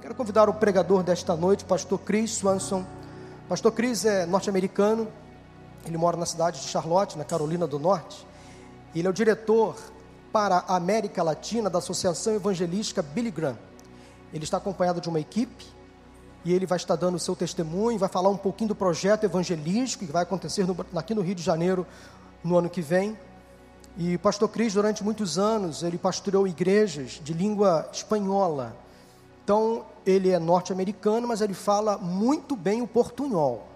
Quero convidar o pregador desta noite, pastor Chris Swanson. Pastor Chris é norte-americano, ele mora na cidade de Charlotte, na Carolina do Norte. Ele é o diretor para a América Latina da Associação Evangelística Billy Graham. Ele está acompanhado de uma equipe e ele vai estar dando o seu testemunho, vai falar um pouquinho do projeto evangelístico que vai acontecer no, aqui no Rio de Janeiro no ano que vem. E pastor Cris, durante muitos anos, ele pastoreou igrejas de língua espanhola. Então, ele é norte-americano, mas ele fala muito bem o portunhol.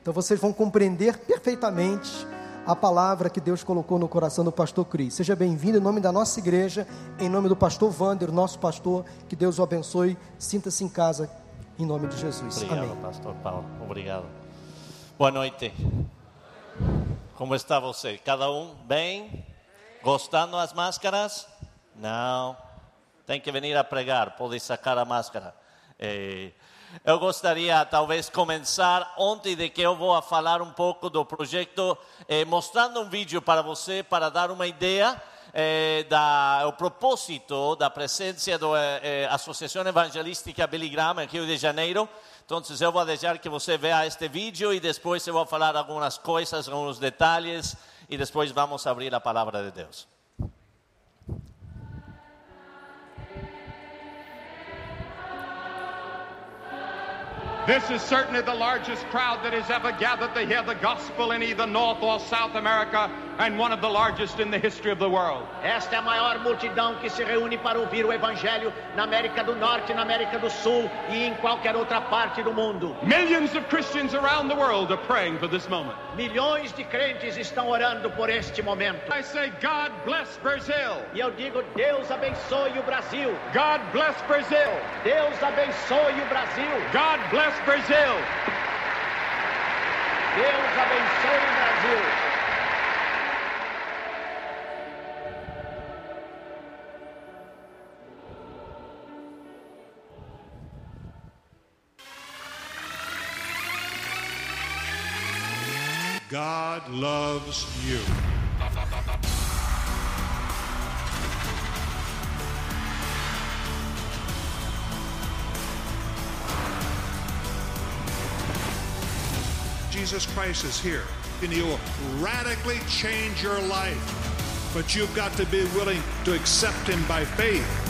Então, vocês vão compreender perfeitamente a palavra que Deus colocou no coração do pastor Cris. Seja bem-vindo em nome da nossa igreja, em nome do pastor Wander, nosso pastor. Que Deus o abençoe. Sinta-se em casa, em nome de Jesus. Obrigado, Amém. pastor Paulo. Obrigado. Boa noite. Como está você? Cada um bem? Gostando das máscaras? Não. Tem que vir a pregar, pode sacar a máscara. Eh, eu gostaria, talvez, começar ontem de que eu vou falar um pouco do projeto, eh, mostrando um vídeo para você, para dar uma ideia eh, da o propósito da presença da Associação Evangelística Billy Graham em Rio de Janeiro. Então, eu vou deixar que você veja este vídeo e depois eu vou falar algumas coisas, alguns detalhes e depois vamos abrir a palavra de Deus. This is certainly the largest crowd that has ever gathered to hear the gospel in either North or South America, and one of the largest in the history of the world. Esta é a maior multidão que se reúne para ouvir o Evangelho na América do Norte, na América do Sul e em qualquer outra parte do mundo. Millions of Christians around the world are praying for this moment. Milhões de crentes estão orando por este momento. I say, God bless Brazil. E eu digo, Deus abençoe o Brasil. God bless Brazil. Deus abençoe o Brasil. God bless Brazil. Deus abençoe God loves you. Jesus Christ is here and he will radically change your life. But you've got to be willing to accept him by faith.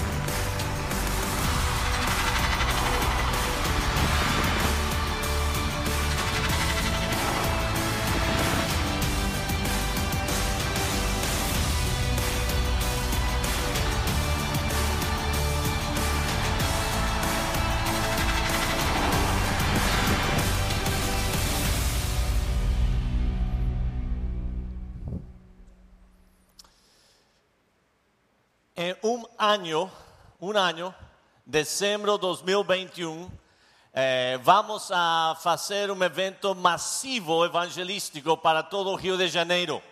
Año, un año, diciembre 2021, eh, vamos a hacer un evento masivo evangelístico para todo Rio de Janeiro.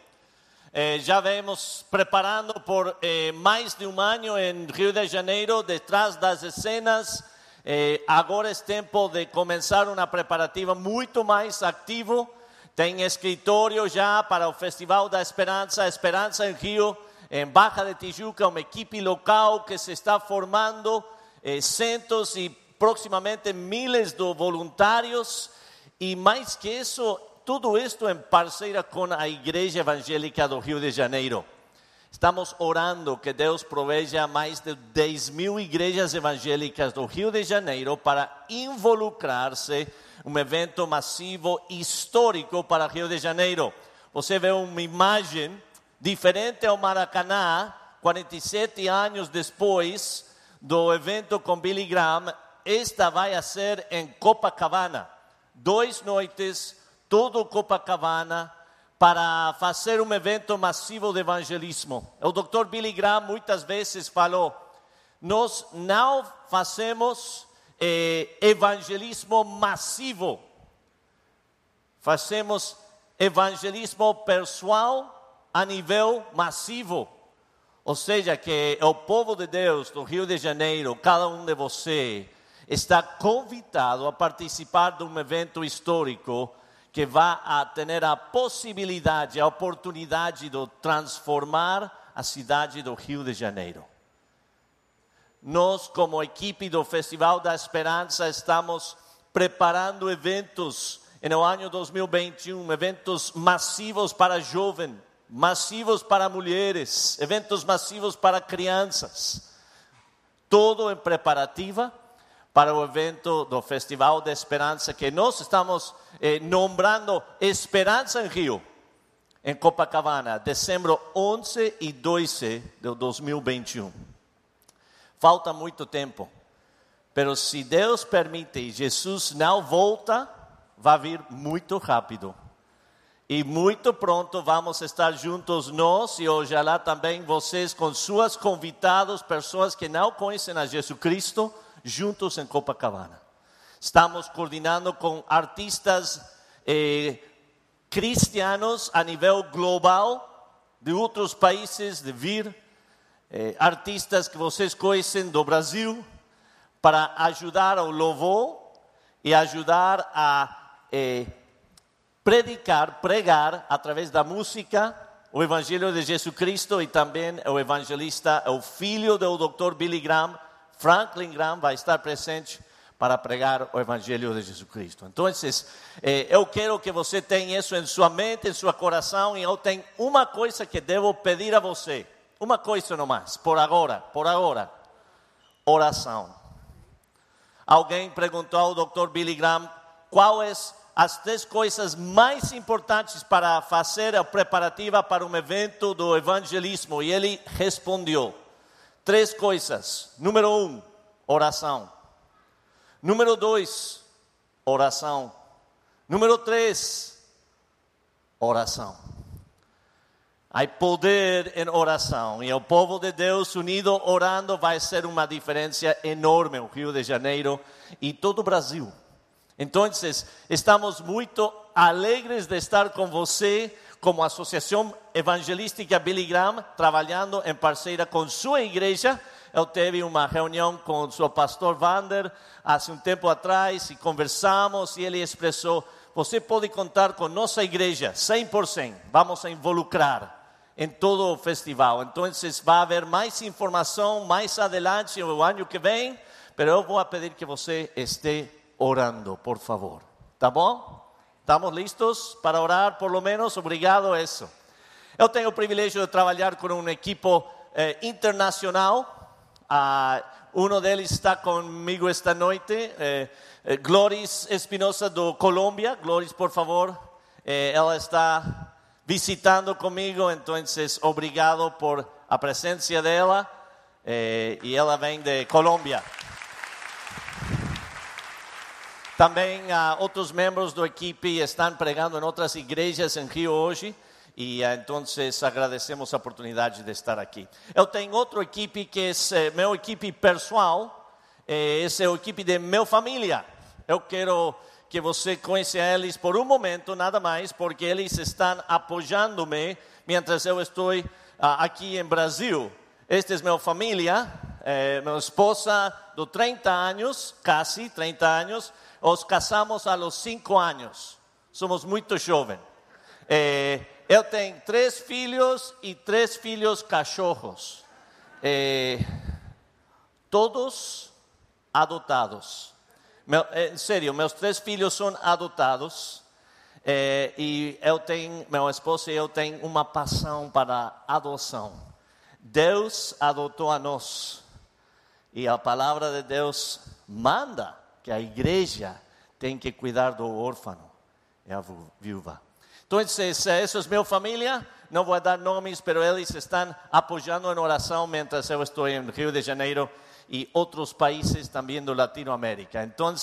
Eh, já vemos preparando por eh, mais de um ano em Rio de Janeiro, detrás das escenas. Eh, agora é tempo de começar uma preparativa muito mais ativo. Tem escritório já para o Festival da Esperança, Esperança em Rio, em Barra de Tijuca, uma equipe local que se está formando, eh, centos e proximamente miles de voluntários. E mais que isso, tudo isto em parceira com a Igreja Evangélica do Rio de Janeiro. Estamos orando que Deus proveja mais de 10 mil igrejas evangélicas do Rio de Janeiro para involucrar-se um evento massivo histórico para Rio de Janeiro. Você vê uma imagem diferente ao Maracanã, 47 anos depois do evento com Billy Graham. Esta vai ser em Copacabana. Dois noites, todo Copacabana, para fazer um evento massivo de evangelismo. O Dr. Billy Graham muitas vezes falou: nós não fazemos eh, evangelismo massivo, fazemos evangelismo pessoal a nível massivo. Ou seja, que o povo de Deus do Rio de Janeiro, cada um de você, está convidado a participar de um evento histórico que vai a ter a possibilidade, a oportunidade de transformar a cidade do Rio de Janeiro. nós, como equipe do Festival da Esperança, estamos preparando eventos no ano 2021, eventos massivos para jovens, massivos para mulheres, eventos massivos para crianças. Todo em preparativa para o evento do Festival da Esperança que nós estamos eh, nombrando Esperança em Rio, em Copacabana, dezembro 11 e 12 de 2021. Falta muito tempo, mas se Deus permite e Jesus não volta, vai vir muito rápido. E muito pronto vamos estar juntos nós e hoje lá também vocês com suas convidados, pessoas que não conhecem a Jesus Cristo, juntos em Copacabana. Estamos coordenando com artistas eh, cristianos a nível global, de outros países, de vir, eh, artistas que vocês conhecem do Brasil, para ajudar ao louvor e ajudar a eh, predicar, pregar através da música o Evangelho de Jesus Cristo e também o evangelista, o filho do Dr. Billy Graham, Franklin Graham, vai estar presente para pregar o Evangelho de Jesus Cristo. Então, eh, eu quero que você tenha isso em sua mente, em seu coração, e eu tenho uma coisa que devo pedir a você, uma coisa nomás, por agora, por agora, oração. Alguém perguntou ao Dr. Billy Graham quais as três coisas mais importantes para fazer a preparativa para um evento do evangelismo. E ele respondeu: três coisas. Número um, oração. Número dois, oração. Número três, oração. Há poder em oração e o povo de Deus unido orando vai ser uma diferença enorme no Rio de Janeiro e todo o Brasil. Então, estamos muito alegres de estar com você como Associação Evangelística Billy Graham, trabalhando em parceira com sua igreja. Eu tive uma reunião com o seu pastor Vander há um tempo atrás e conversamos e ele expressou: você pode contar com nossa igreja 100%, vamos a involucrar em todo o festival. Então, vai haver mais informação mais adelante, no ano que vem, mas eu vou pedir que você esteja orando, por favor. Bom? Estamos listos para orar, por lo menos? Obrigado isso. Eu tenho o privilégio de trabalhar com um equipo eh, internacional. Ah, um deles está comigo esta noite, eh, eh, Gloris Espinosa do Colômbia. Gloris, por favor. Eh, ela está visitando comigo, então obrigado por a presença dela. Eh, e ela vem de Colômbia. Também uh, outros membros da equipe estão pregando em outras igrejas em Rio hoje e uh, então agradecemos a oportunidade de estar aqui. Eu tenho outra equipe que é uh, minha equipe pessoal, eh, essa é a equipe de minha família. Eu quero que você conheça eles por um momento, nada mais, porque eles estão apoiando-me enquanto eu estou uh, aqui em Brasil. Esta é minha família, eh, minha esposa de 30 anos, quase 30 anos, os casamos a los cinco anos. Somos muito jovens. Eh, eu tenho três filhos e três filhos cachorros. Eh, todos adotados. Meu, eh, sério, meus três filhos são adotados. E eu tenho, meu esposo e eu tenho uma paixão para adoção. Deus adotou a nós. E a palavra de Deus manda que a igreja tem que cuidar do órfão e a viúva. Então, essa é minha família. Não vou dar nomes, mas eles estão apoiando em oração enquanto eu estou em Rio de Janeiro e outros países também do Latinoamérica. Então,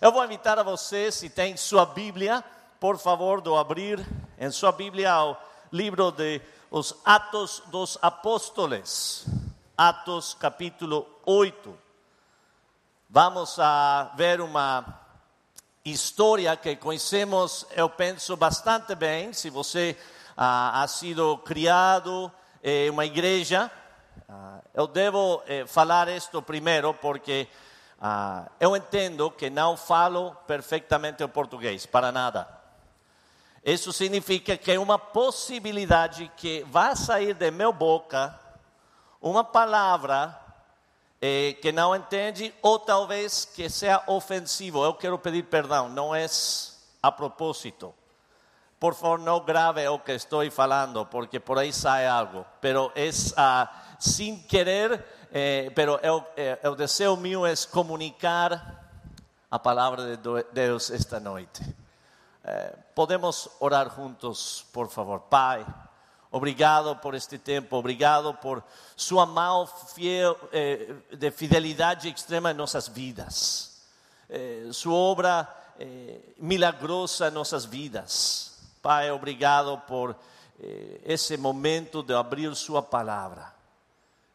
eu vou invitar a você, se tem sua Bíblia, por favor, de abrir em sua Bíblia o livro de os Atos dos Apóstolos. Atos capítulo 8. Vamos a ver uma história que conhecemos, eu penso, bastante bem. Se você ah, ha sido criado em uma igreja, ah, eu devo eh, falar isto primeiro porque ah, eu entendo que não falo perfeitamente o português, para nada. Isso significa que é uma possibilidade que vai sair de minha boca uma palavra eh, que não entende, ou talvez que seja ofensivo. Eu quero pedir perdão, não é a propósito. Por favor, não grave o que estou falando, porque por aí sai algo. Pero é uh, sem querer, eh, pero eu, eh, o desejo meu é comunicar a palavra de Deus esta noite. Eh, podemos orar juntos, por favor. Pai, obrigado por este tempo, obrigado por sua mão fiel, eh, de fidelidade extrema em nossas vidas. Eh, sua obra eh, milagrosa em nossas vidas. Pai, obrigado por eh, esse momento de abrir Sua palavra.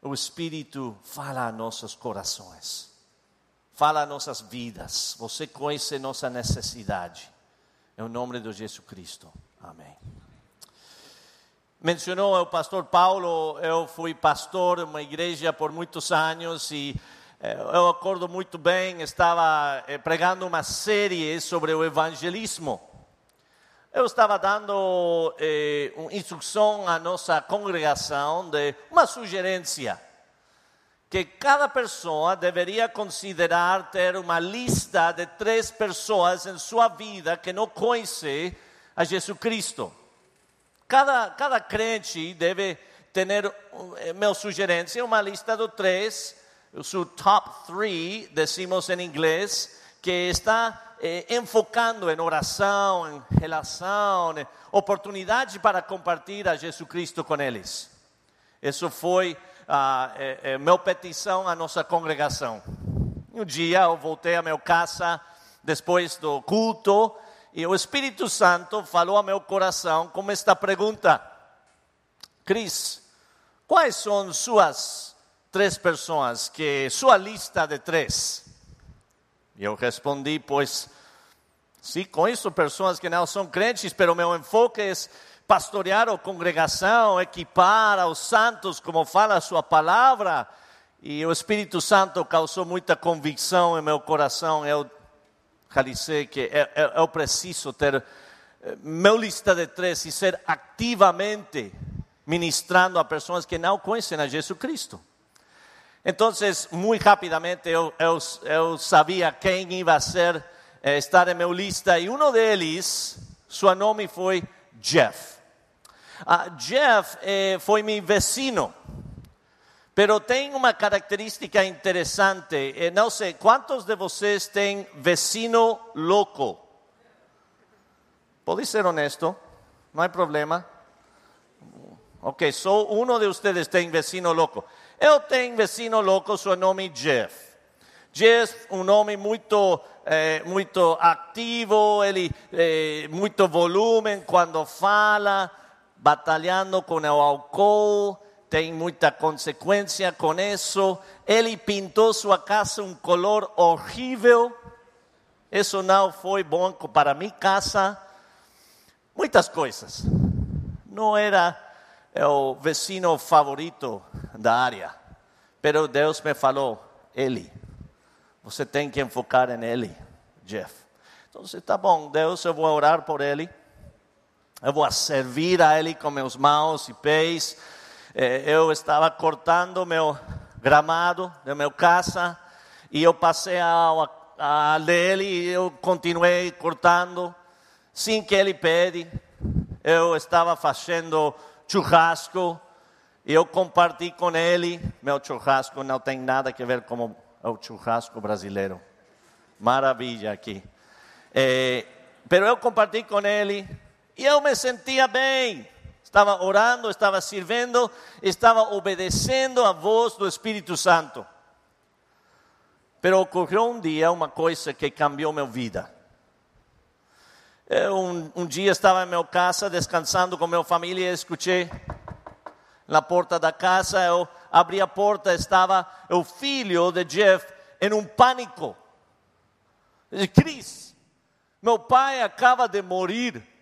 O Espírito fala a nossos corações, fala a nossas vidas. Você conhece nossa necessidade. Em nome de Jesus Cristo. Amém. Mencionou o pastor Paulo, eu fui pastor em uma igreja por muitos anos e eh, eu acordo muito bem, estava eh, pregando uma série sobre o evangelismo. Eu estava dando eh, uma instrução à nossa congregação de uma sugerência que cada pessoa deveria considerar ter uma lista de três pessoas em sua vida que não conhece a Jesus Cristo. Cada, cada crente deve ter, eh, minha sugerência, uma lista de três, o seu top three, decimos em inglês, que está eh, enfocando em oração, em relação, em oportunidade para compartilhar a Jesus Cristo com eles. Isso foi a eh, eh, minha petição à nossa congregação. Um dia eu voltei à minha casa depois do culto e o Espírito Santo falou ao meu coração com esta pergunta: Cris, quais são suas três pessoas que sua lista de três? E eu respondi, pois, sim, conheço pessoas que não são crentes, mas o meu enfoque é pastorear a congregação, equipar os santos, como fala a sua palavra. E o Espírito Santo causou muita convicção em meu coração. Eu disse que eu, eu preciso ter eh, meu lista de três e ser ativamente ministrando a pessoas que não conhecem a Jesus Cristo. Então, muito rapidamente eu, eu, eu sabia quem ia ser, eh, estar em meu lista, e um deles, seu nome foi Jeff. Uh, Jeff eh, foi meu vecino, pero tem uma característica interessante. Eh, não sei, quantos de vocês têm vecino louco? Pode ser honesto, não há problema. Ok, só um de vocês tem vecino louco. Eu tenho vecino louco, seu nome é Jeff. Jeff, um nome muito, eh, muito ativo, ele eh, muito volume quando fala, batalhando com o álcool, tem muita consequência com isso. Ele pintou sua casa um color horrível. Isso não foi bom para minha casa. Muitas coisas. Não era é o vecino favorito da área. Pero Deus me falou, ele. Você tem que enfocar em ele, Jeff. Então, está bom, Deus, eu vou orar por ele. Eu vou servir a ele com meus mãos e pés. Eh, eu estava cortando meu gramado da casa e eu passei a, a dele e eu continuei cortando sem que ele pede. Eu estava fazendo churrasco. E eu compartilhei com ele. Meu churrasco não tem nada a ver com o churrasco brasileiro. Maravilha aqui. É, pero eu compartilhei com ele e eu me sentia bem. Estava orando, estava servindo, estava obedecendo a voz do Espírito Santo. Pero ocorreu um dia uma coisa que cambiou minha vida. Eu, um, um, dia estava em minha casa descansando com minha família e escutei na porta da casa. Eu abri a porta, estava o filho de Jeff em um pânico. Cris, meu pai acaba de morrer.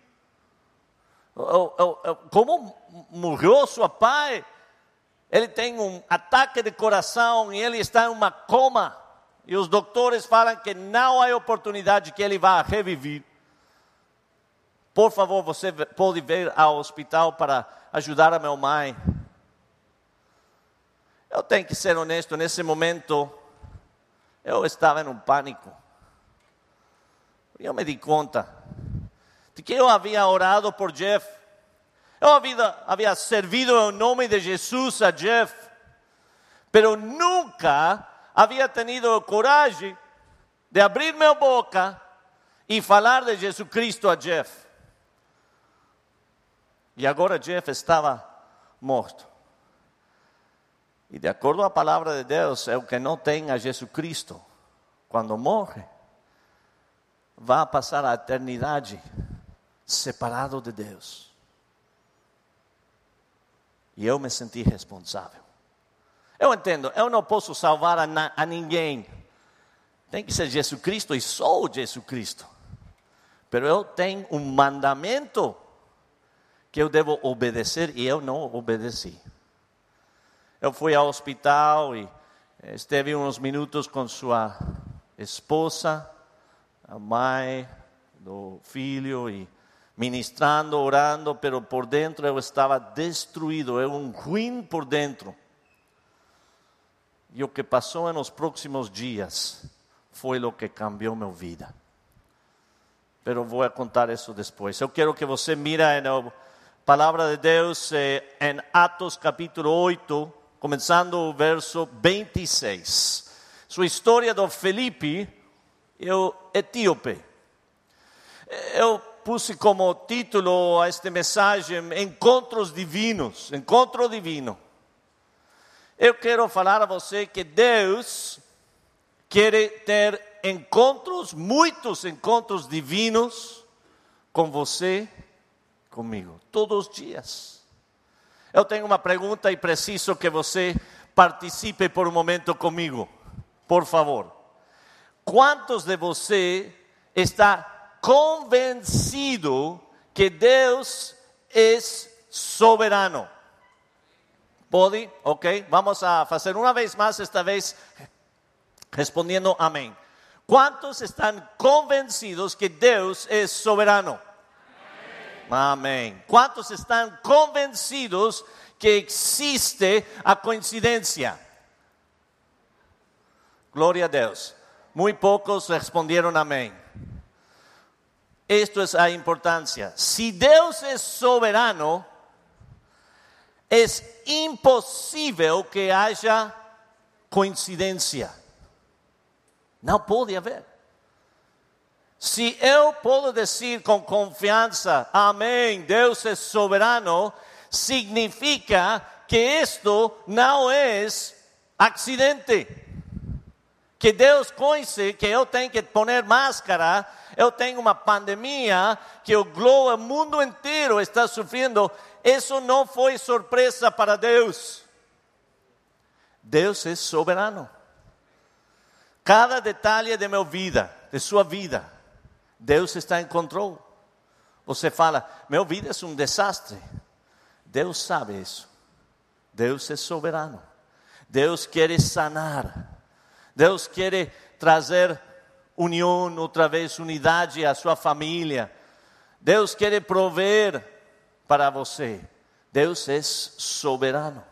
Como morreu seu pai? Ele tem um ataque de coração e ele está em uma coma. E os doutores falam que não há oportunidade que ele vá reviver. Por favor, você pode vir ao hospital para ajudar a minha mãe. eu tenho que ser honesto, nesse momento eu estava em um pânico. Eu me di conta que eu havia orado por Jeff. Eu havia, havia servido em nome de Jesus a Jeff, pero nunca havia tenido coragem de abrir minha boca e falar de Jesus Cristo a Jeff. E agora Jeff estava morto. E de acordo à palavra de Deus, é o que não tem a Jesus Cristo, quando morre, vai passar a eternidade separado de Deus. E eu me senti responsável. Eu entendo, eu não posso salvar a, a ninguém. Tem que ser Jesus Cristo e sou Jesus Cristo. Mas eu tenho um mandamento que eu devo obedecer e eu não obedeci. Eu fui ao hospital e esteve uns minutos com sua esposa, a mãe do filho e ministrando, orando, pero por dentro eu estava destruído, eu um ruim por dentro. E o que passou nos próximos dias foi o que cambiou minha vida. Pero vou contar isso depois. Eu quero que você mira na palavra de Deus eh, em Atos capítulo 8, começando o verso 26. Sua história do Felipe, o etíope. Eu puse como título a esta mensagem Encontros Divinos, Encontro Divino. Eu quero falar a você que Deus quer ter encontros, muitos encontros divinos com você, comigo, todos os dias. Eu tenho uma pergunta e preciso que você participe por um momento comigo, por favor. Quantos de você está convencido que Deus é soberano. Pode? Ok? Vamos a fazer uma vez mais, esta vez respondendo amém. Quantos estão convencidos que Deus é soberano? Amém. Quantos estão convencidos que existe a coincidência? Glória a Deus. Muito poucos responderam amém. Esto es a importancia. Si Dios es soberano, es imposible que haya coincidencia. Não pode haver. Se eu posso dizer com confiança, Amém, Deus é soberano, significa que isto não é acidente. Que Deus conhece que eu tenho que poner máscara eu tenho uma pandemia que o globo, o mundo inteiro está sofrendo. Isso não foi surpresa para Deus. Deus é soberano. Cada detalhe de minha vida, de sua vida, Deus está em controle. Você fala, minha vida é um desastre. Deus sabe isso. Deus é soberano. Deus quer sanar. Deus quer trazer união, outra vez unidade à sua família. Deus quer prover para você. Deus é soberano.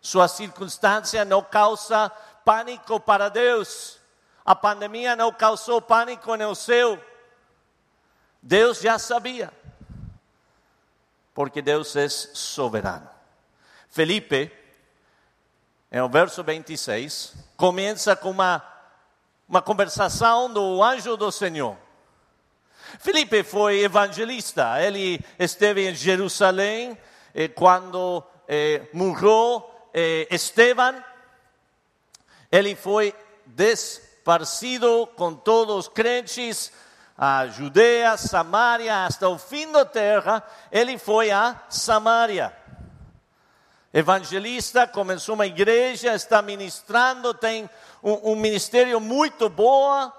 Sua circunstância não causa pânico para Deus. A pandemia não causou pânico no céu. Deus já sabia. Porque Deus é soberano. Felipe, no verso 26, começa com uma uma conversação do anjo do Senhor. Felipe foi evangelista, ele esteve em Jerusalém eh, quando eh, morreu eh, Esteban. Ele foi desparcido com todos os crentes a Judeia, Samaria, hasta o fim da terra. Ele foi a Samaria evangelista, começou uma igreja, está ministrando, tem um, um ministério muito boa,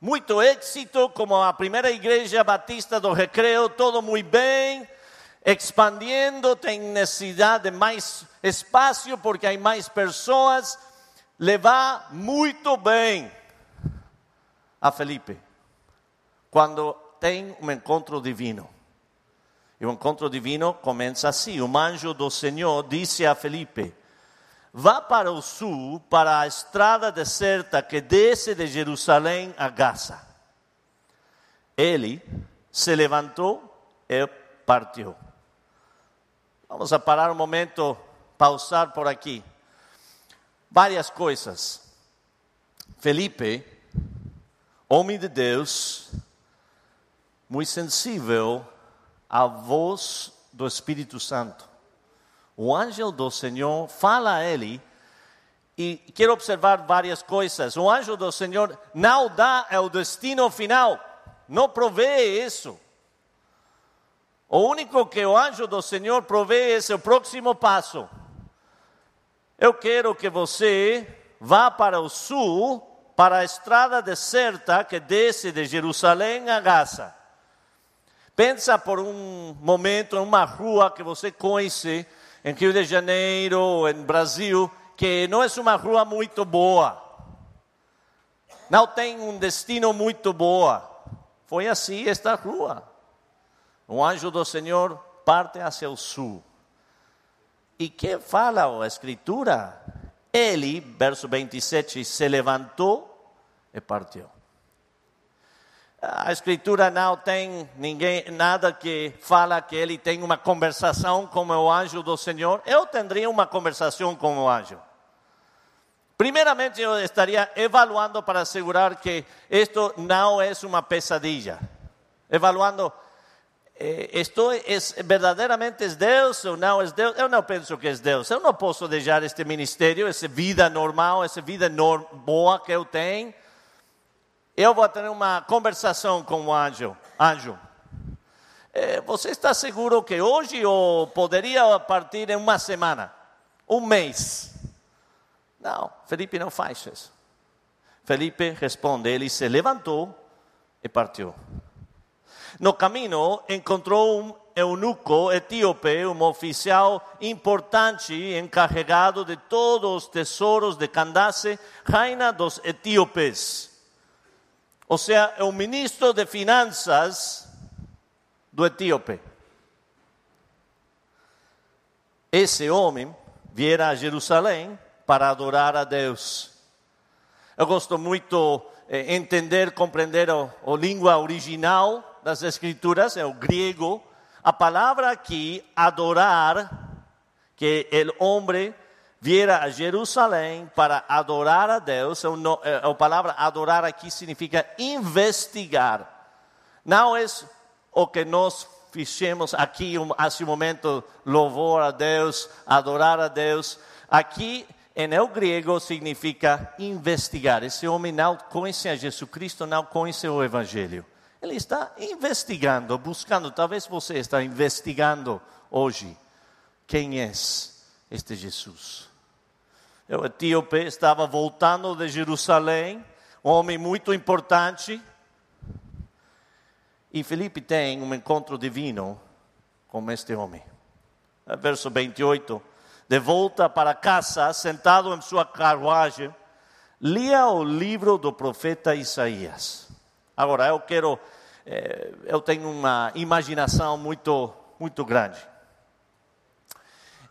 muito êxito, como a primeira igreja batista do Recreio, todo muito bem, expandindo, tem necessidade de mais espaço porque há mais pessoas, levar muito bem a Felipe, quando tem um encontro divino. E o encontro divino começa assim: o anjo do Senhor disse a Felipe: vá para o sul, para a estrada deserta que desce de Jerusalém a Gaza. Ele se levantou e partiu. Vamos a parar um momento, pausar por aqui. Várias coisas. Felipe, homem de Deus, muito sensível à voz do Espírito Santo. O anjo do Senhor fala a ele e quero observar várias coisas. O anjo do Senhor não dá o destino final, não provê isso. O único que o anjo do Senhor provê é o próximo passo. Eu quero que você vá para o sul, para a estrada deserta que desce de Jerusalém a Gaza. Pensa por um momento em uma rua que você conhece em Rio de Janeiro, em Brasil, que não é uma rua muito boa. Não tem um destino muito boa. Foi assim esta rua. O anjo do Senhor parte hacia o sul. E que fala a Escritura? Ele, verso 27, se levantou e partiu. A escritura não tem ninguém, nada que fala que ele tem uma conversação com o anjo do Senhor. Eu teria uma conversação com o anjo. Primeiramente, eu estaria evaluando para assegurar que isto não é uma pesadilla. Evaluando, eh, isto é, verdadeiramente é Deus ou não é Deus? Eu não penso que é Deus. Eu não posso deixar este ministério, essa vida normal, essa vida boa que eu tenho eu vou ter uma conversação com o anjo. Anjo, é, você está seguro que hoje ou poderia partir em uma semana, um mês? Não, Felipe não faz isso. Felipe responde, ele se levantou e partiu. No caminho, encontrou um eunuco etíope, um oficial importante encarregado de todos os tesouros de Candace, reina dos etíopes. O sea, é o ministro de finanças do etíope. Esse homem viera a Jerusalém para adorar a Deus. Eu gosto muito eh, entender, compreender a língua original das Escrituras, é o grego. A palavra aqui, adorar, que o homem viera a Jerusalém para adorar a Deus. A palavra adorar aqui significa investigar. Não é o que nós fizemos aqui há um momento, louvor a Deus, adorar a Deus. Aqui, em el grego, significa investigar. Esse homem não conhece a Jesus Cristo, não conhece o Evangelho. Ele está investigando, buscando. Talvez você está investigando hoje quem é este Jesus. O etíope estava voltando de Jerusalém, um homem muito importante. E Felipe tem um encontro divino com este homem. Verso 28. De volta para casa, sentado em sua carruagem, lia o livro do profeta Isaías. Agora, eu quero, eh, eu tenho uma imaginação muito, muito grande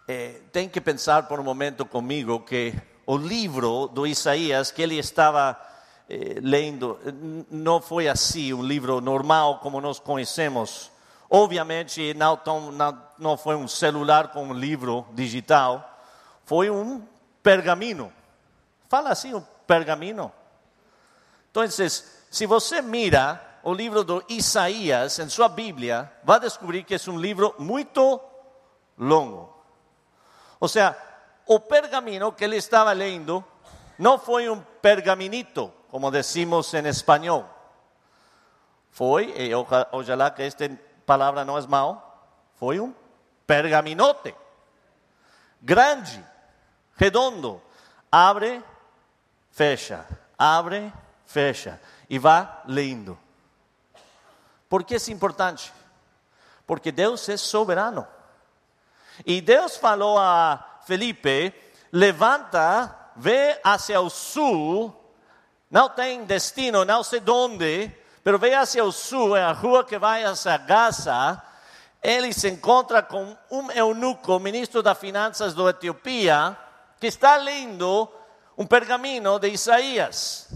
eh, tem que pensar por um momento comigo que o livro do Isaías que ele estava eh, lendo não foi assim um livro normal como nós conhecemos. Obviamente não, tão, não, não foi um celular com um livro digital, foi um pergaminho. Fala assim, um pergaminho. Então, se você mira o livro do Isaías em sua Bíblia, vai descobrir que é um livro muito longo. O sea, o pergamino que ele estava lendo não foi um pergaminito, como decimos em espanhol. Foi, e ojalá que esta palavra não é mal, foi um pergaminote. Grande, redondo. Abre, fecha, abre, fecha. E vá lendo. Por que é importante? Porque Deus é soberano. E Deus falou a Felipe: levanta, vê hacia o sul, não tem destino, não sei onde, mas vê hacia o sul, é a rua que vai hacia Gaza. Ele se encontra com um eunuco, ministro das finanças da Etiópia, que está lendo um pergaminho de Isaías.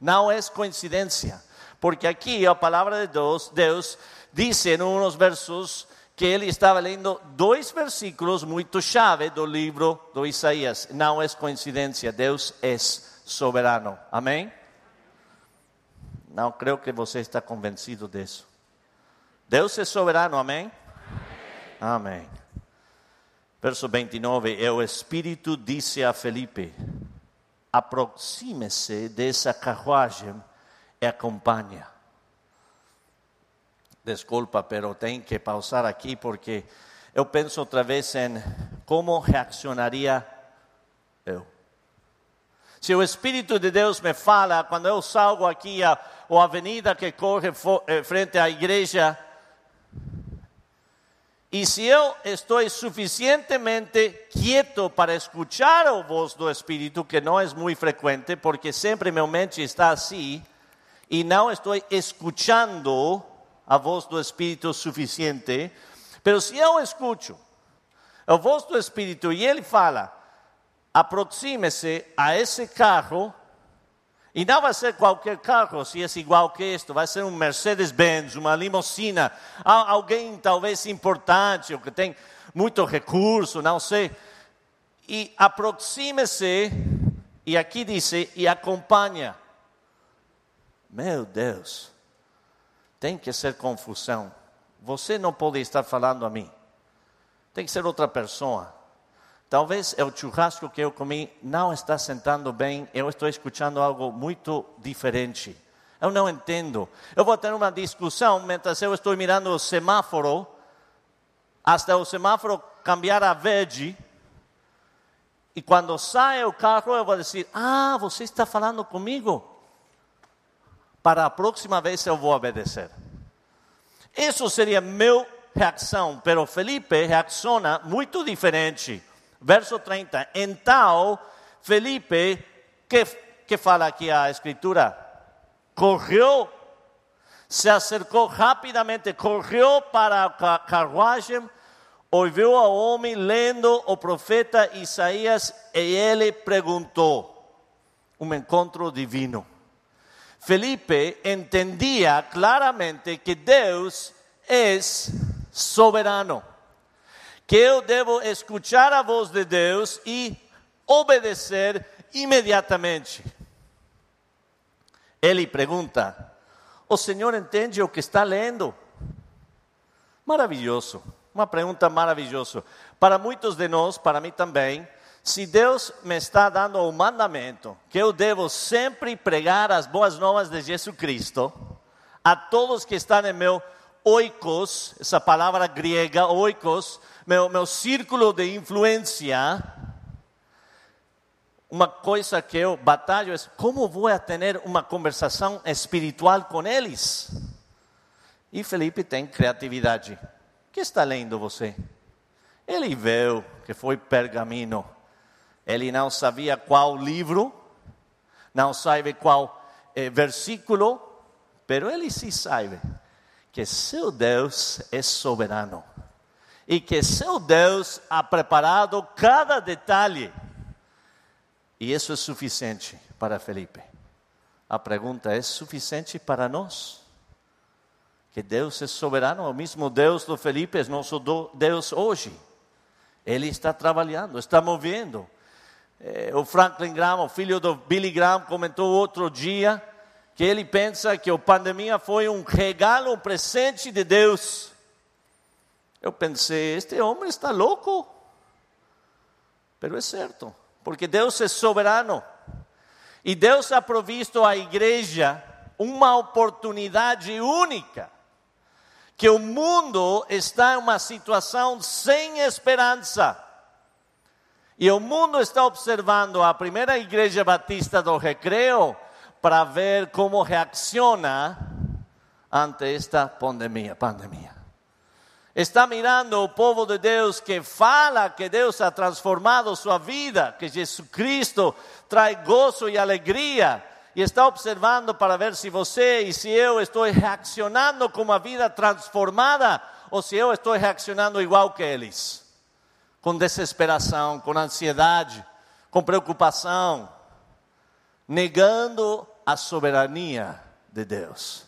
Não é coincidência, porque aqui a palavra de Deus, Deus diz em uns versos que ele estava lendo dois versículos muito chave do livro de Isaías. Não é coincidência, Deus é soberano. Amém? Não creio que você está convencido disso. Deus é soberano, amém? Amém. amém. Verso 29, e o Espírito disse a Felipe: aproxime-se dessa carruagem e acompanha. Desculpa, pero tenho que pausar aqui porque eu penso outra vez em como reaccionaria eu. Se o Espírito de Deus me fala quando eu salgo aqui a, a avenida que corre eh, frente à igreja, e se eu estou suficientemente quieto para escuchar a voz do Espírito, que não é muito frequente, porque sempre minha mente está assim, e não estou escuchando a voz do Espírito suficiente, mas se eu escucho a voz do Espírito e ele fala, aproxime-se a esse carro, e não vai ser qualquer carro se é igual que este, vai ser um Mercedes-Benz, uma limusina, alguém talvez importante, ou que tem muito recurso, não sei. E aproxime-se, e aqui diz, e acompanha. Meu Deus, tem que ser confusão. Você não pode estar falando a mim. Tem que ser outra pessoa. Talvez é o churrasco que eu comi não está sentando bem, eu estou escutando algo muito diferente. Eu não entendo. Eu vou ter uma discussão mentre eu estou mirando o semáforo, até o semáforo cambiar a verde. E quando sai o carro, eu vou dizer: Ah, você está falando comigo? Para a próxima vez eu vou obedecer. Isso seria meu reação, pero Felipe reacciona muito diferente verso 30. Então, Felipe, que, que fala aqui a escritura? Correu, se acercou rapidamente, correu para a carruagem, ouviu o homem lendo o profeta Isaías e ele perguntou. Um encontro divino. Felipe entendia claramente que Deus é soberano que eu devo escutar a voz de Deus e obedecer imediatamente. Ele pergunta: O Senhor entende o que está lendo? Maravilhoso, uma pergunta maravilhosa. Para muitos de nós, para mim também, se Deus me está dando o um mandamento que eu devo sempre pregar as boas novas de Jesus Cristo a todos que estão em meu oikos, essa palavra grega, oikos, meu, meu círculo de influência, uma coisa que eu batalho é como vou ter uma conversação espiritual com eles. E Felipe tem criatividade. O que está lendo você? Ele viu que foi pergaminho. Ele não sabia qual livro, não sabe qual eh, versículo, mas ele sim sabe que seu Deus é soberano e que seu Deus ha preparado cada detalhe. E isso é suficiente para Felipe. A pergunta é suficiente para nós? Que Deus é soberano, o mesmo Deus do Felipe é nosso Deus hoje. Ele está trabalhando, está movendo. É, o Franklin Graham, o filho do Billy Graham, comentou outro dia que ele pensa que a pandemia foi um regalo, um presente de Deus eu pensei, este homem está louco. Pero é certo, porque Deus é soberano. E Deus ha provisto à igreja uma oportunidade única. Que o mundo está em uma situação sem esperança. E o mundo está observando a primeira igreja batista do Recreio para ver como reacciona ante esta pandemia. pandemia está mirando o povo de Deus que fala que Deus ha transformado sua vida, que Jesus Cristo traz gozo e alegria, e está observando para ver se você e se eu estou reaccionando com uma vida transformada ou se eu estou reaccionando igual que eles, com desesperação, com ansiedade, com preocupação, negando a soberania de Deus.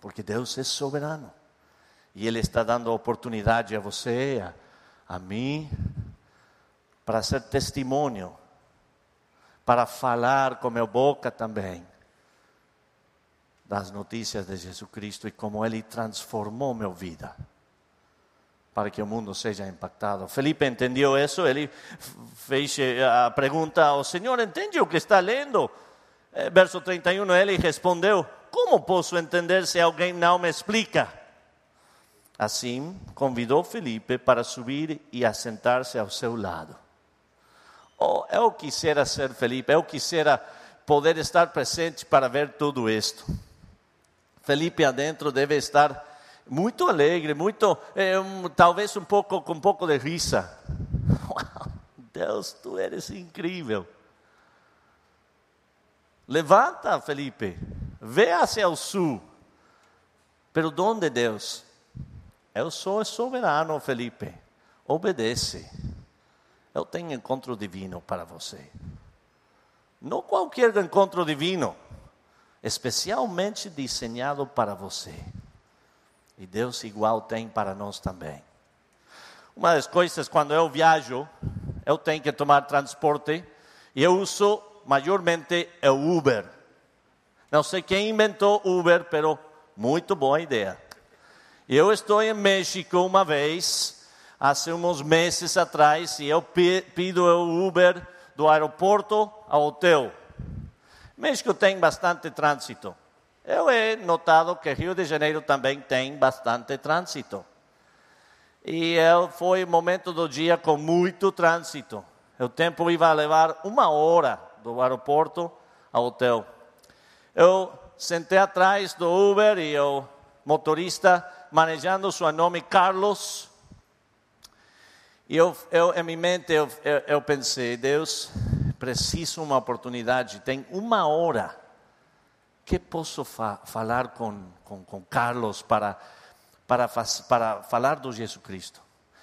Porque Deus é soberano. E Ele está dando oportunidade a você, a, a mim, para ser testemunho, para falar com minha boca também das notícias de Jesus Cristo e como Ele transformou minha vida para que o mundo seja impactado. Felipe entendeu isso, ele fez a pergunta: O Senhor entende o que está lendo? Eh, verso 31, ele respondeu: Como posso entender se alguém não me explica? Assim, convidou Felipe para subir e assentar-se ao seu lado. Oh, eu quisera ser Felipe, eu quisera poder estar presente para ver tudo isto. Felipe adentro deve estar muito alegre, muito, eh, um, talvez um pouco com um pouco de risa. Uau, Deus, tu eres incrível. Levanta, Felipe, vê hacia o sul. Pero onde Deus? Eu sou soberano, Felipe. Obedece. Eu tenho encontro divino para você. Não qualquer encontro divino, especialmente desenhado para você. E Deus igual tem para nós também. Uma das coisas, quando eu viajo, eu tenho que tomar transporte e eu uso maiormente o Uber. Não sei quem inventou Uber, pero muito boa ideia. Eu estou em México uma vez, há uns meses atrás, e eu pido o Uber do aeroporto ao hotel. México tem bastante trânsito. Eu he notado que Rio de Janeiro também tem bastante trânsito. E eu, foi um momento do dia com muito trânsito. O tempo ia levar uma hora do aeroporto ao hotel. Eu sentei atrás do Uber e o motorista manejando seu nome Carlos. E eu, eu em minha mente eu, eu, eu pensei, Deus, preciso uma oportunidade, tem uma hora que posso fa falar com, com, com Carlos para, para, para falar do Jesus Cristo?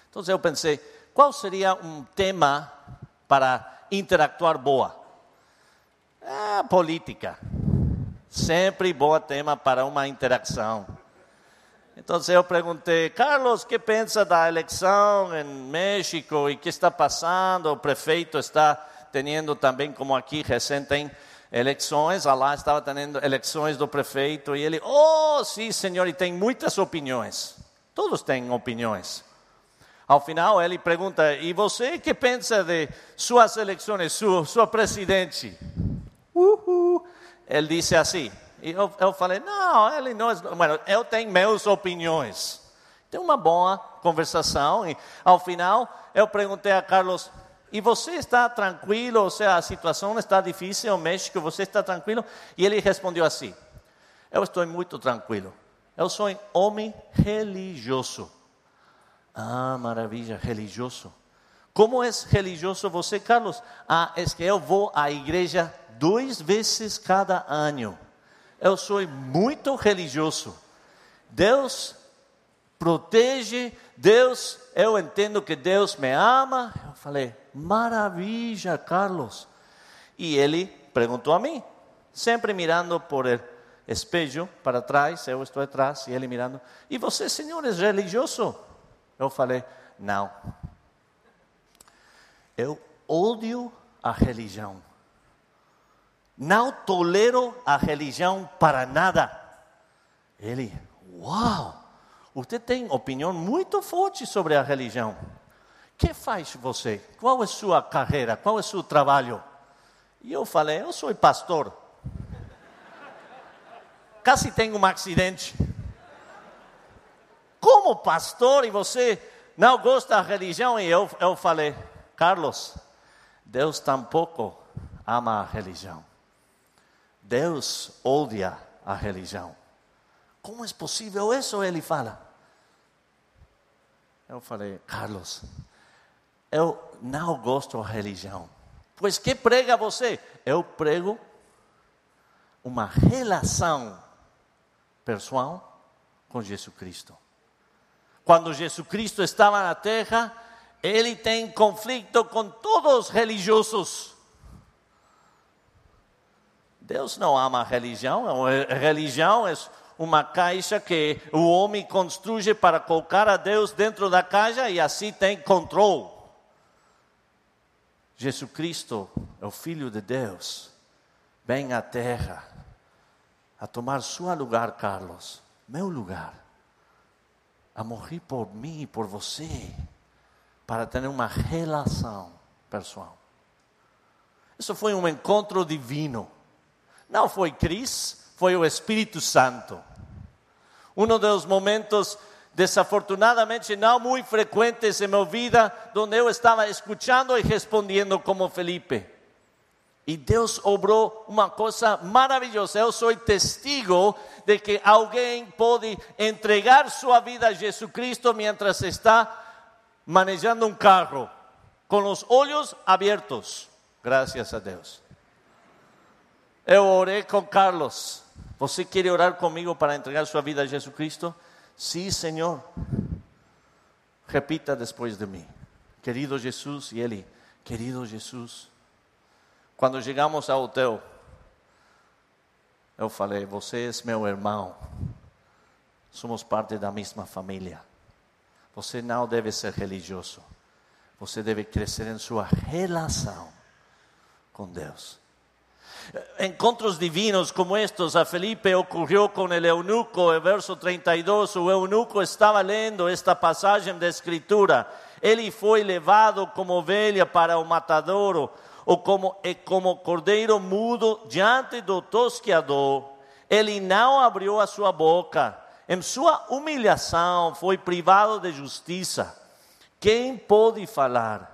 Então eu pensei, qual seria um tema para interactuar boa? É, política. Sempre boa tema para uma interação. Então eu perguntei, Carlos, que pensa da eleição em México e que está passando? O prefeito está tendo também, como aqui recente, eleições, lá estava tendo eleições do prefeito e ele, oh, sim, senhor, e tem muitas opiniões. Todos têm opiniões. Ao final, ele pergunta: E você que pensa de suas eleições, sua, sua presidente? Uhul. Ele disse assim. E eu, eu falei: Não, ele não é. Bueno, eu tenho minhas opiniões. Tem uma boa conversação. E ao final, eu perguntei a Carlos: e você está tranquilo? Ou seja, a situação está difícil no México, você está tranquilo? E ele respondeu assim: Eu estou muito tranquilo. Eu sou um homem religioso. Ah, maravilha, religioso. Como é religioso você, Carlos? Ah, é que eu vou à igreja duas vezes cada ano. Eu sou muito religioso. Deus protege, Deus, eu entendo que Deus me ama. Eu falei, maravilha, Carlos. E ele perguntou a mim, sempre mirando por el espelho para trás, eu estou atrás e ele mirando. E você, senhor, é religioso? Eu falei, não. Eu odio a religião. Não tolero a religião para nada. Ele, uau, você tem opinião muito forte sobre a religião que faz você? Qual é a sua carreira? Qual é o seu trabalho? E eu falei, eu sou pastor. Quase tenho um acidente. Como pastor e você não gosta da religião? E eu, eu falei, Carlos, Deus tampouco ama a religião. Deus odia a religião. Como é possível isso? Ele fala. Eu falei, Carlos, eu não gosto da religião. Pois que prega você? Eu prego uma relação pessoal com Jesus Cristo. Quando Jesus Cristo estava na terra, ele tem conflito com todos os religiosos. Deus não ama a religião, a religião é uma caixa que o homem construye para colocar a Deus dentro da caixa e assim tem controle. Jesus Cristo é o Filho de Deus, vem à terra a tomar seu lugar, Carlos, meu lugar, a morrer por mim e por você, para ter uma relação pessoal. Isso foi um encontro divino. Não foi Cris, foi o Espírito Santo. Um dos momentos desafortunadamente não muito frequentes em minha vida, onde eu estava escutando e respondendo como Felipe. E Deus obrou uma coisa maravilhosa. Eu sou testigo de que alguém pode entregar sua vida a Jesus Cristo mientras está manejando um carro, com os olhos abertos. Graças a Deus. Eu orei com Carlos. Você quer orar comigo para entregar sua vida a Jesus Cristo? Sim, Senhor. Repita depois de mim. Querido Jesus, e ele, querido Jesus. Quando chegamos ao hotel, eu falei: Você é meu irmão. Somos parte da mesma família. Você não deve ser religioso. Você deve crescer em sua relação com Deus. Encontros divinos como estos a Felipe ocurrió con el eunuco, el verso 32, o eunuco estaba leyendo esta passagem da escritura. Ele foi levado como ovelha para o matadouro, ou como, e como cordeiro mudo diante do tosqueador. Ele não abriu a sua boca. Em sua humilhação foi privado de justiça. Quem pode falar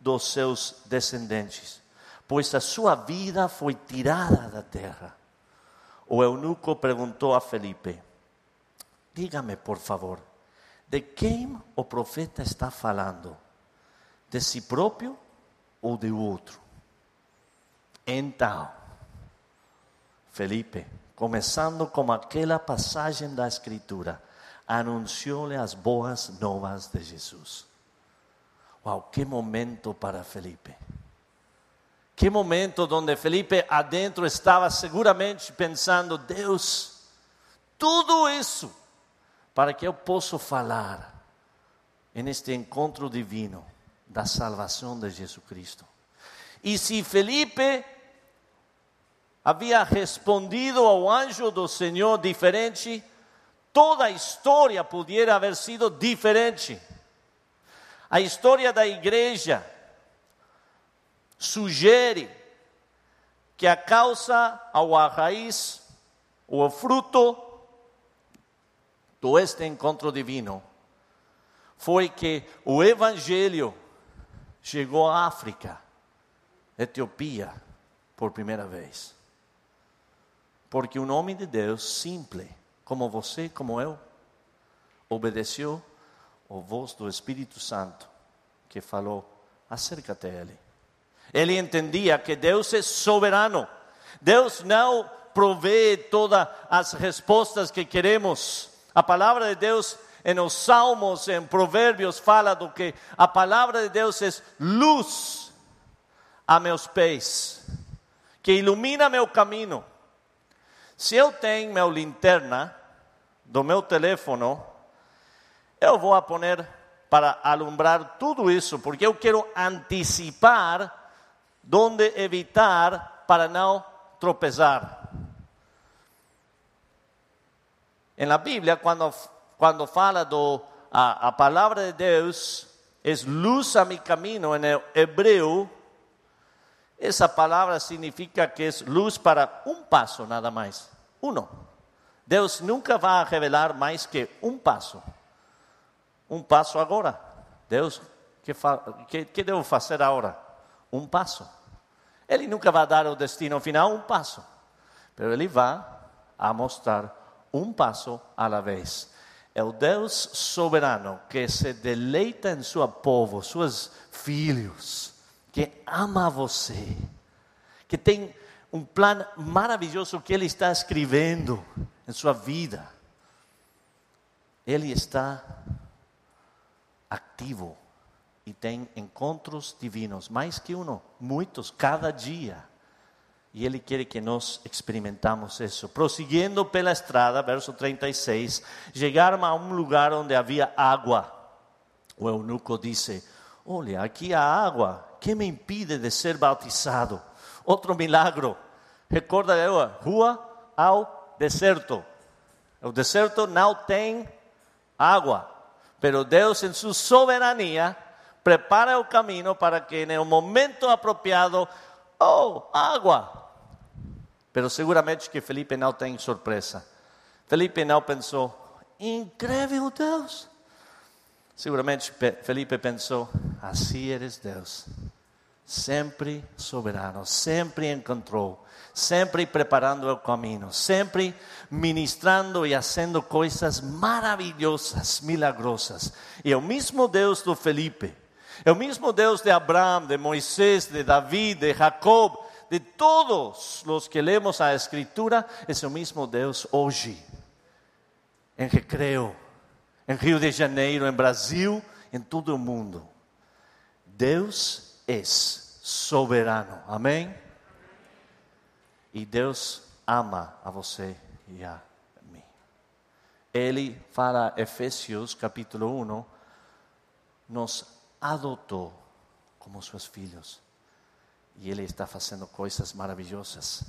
dos seus descendentes? Pois a sua vida foi tirada da terra. O eunuco perguntou a Felipe: Diga-me, por favor, de quem o profeta está falando? De si próprio ou de outro? Então, Felipe, começando com aquela passagem da Escritura, anunciou-lhe as boas novas de Jesus. Uau, que momento para Felipe! Que momento onde Felipe adentro estava seguramente pensando: Deus, tudo isso para que eu possa falar neste encontro divino da salvação de Jesus Cristo. E se Felipe havia respondido ao anjo do Senhor diferente, toda a história poderia haver sido diferente. A história da igreja sugere que a causa ou a raiz ou o fruto do este encontro divino foi que o evangelho chegou à África, Etiopia, por primeira vez. Porque um homem de Deus simples, como você, como eu, obedeceu a voz do Espírito Santo que falou: acércate a Ele. Ele entendia que Deus é soberano. Deus não provê todas as respostas que queremos. A palavra de Deus em os Salmos, em Provérbios, fala do que a palavra de Deus é luz a meus pés, que ilumina meu caminho. Se eu tenho meu linterna do meu telefone, eu vou a poner para alumbrar tudo isso, porque eu quero antecipar donde evitar para não tropeçar. Em la Bíblia, quando, quando fala do a, a palavra de Deus, é luz a mi caminho, em hebreu, essa palavra significa que é luz para um passo nada mais. Uno. Deus nunca vai revelar mais que um passo. Um passo agora. Deus, que, que, que devo fazer agora? Um passo. Ele nunca vai dar o destino final um passo, mas ele vai a mostrar um passo à vez. É o Deus soberano que se deleita em seu povo, seus filhos, que ama você, que tem um plano maravilhoso que ele está escrevendo em sua vida. Ele está ativo e tem encontros divinos, mais que um, muitos, cada dia. E Ele quer que nós experimentamos isso. Prosseguindo pela estrada, verso 36, chegaram a um lugar onde havia água. O eunuco disse: Olha, aqui há água, que me impede de ser bautizado? Outro milagro. Recorda eu, rua ao deserto. O deserto não tem água, pero Deus, em sua soberania, prepara o caminho para que no momento apropriado, oh, água. Pero seguramente que Felipe não tem surpresa. Felipe não pensou, incrível Deus. Seguramente Felipe pensou, assim eres Deus. Sempre soberano, sempre encontrou, sempre preparando o caminho, sempre ministrando e fazendo coisas maravilhosas, milagrosas. E o mesmo Deus do Felipe, o mesmo Deus de Abraão, de Moisés, de Davi, de Jacob, de todos os que lemos a Escritura, é o mesmo Deus hoje, em Recreio, em Rio de Janeiro, em Brasil, em todo o mundo. Deus é soberano, amém? E Deus ama a você e a mim. Ele fala, Efésios capítulo 1, nos adotou como seus filhos. E Ele está fazendo coisas maravilhosas.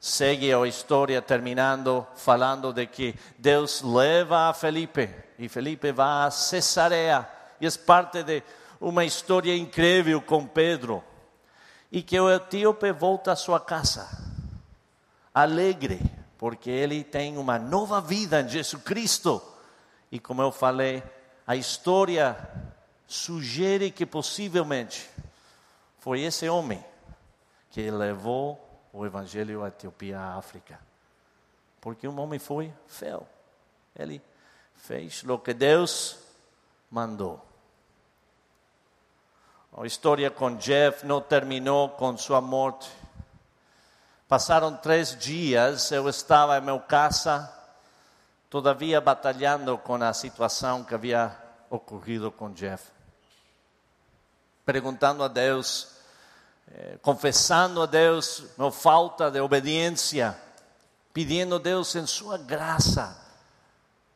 Segue a história terminando falando de que Deus leva a Felipe e Felipe vai a Cesarea e é parte de uma história incrível com Pedro. E que o etíope volta à sua casa, alegre, porque ele tem uma nova vida em Jesus Cristo. E como eu falei, a história sugere que possivelmente foi esse homem que levou o evangelho à Etiópia, à África. Porque um homem foi fiel. Ele fez o que Deus mandou. A história com Jeff não terminou com sua morte. Passaram três dias, eu estava em meu casa, todavia batalhando com a situação que havia ocorrido com Jeff. Perguntando a Deus, eh, confessando a Deus minha falta de obediência, pedindo a Deus em sua graça,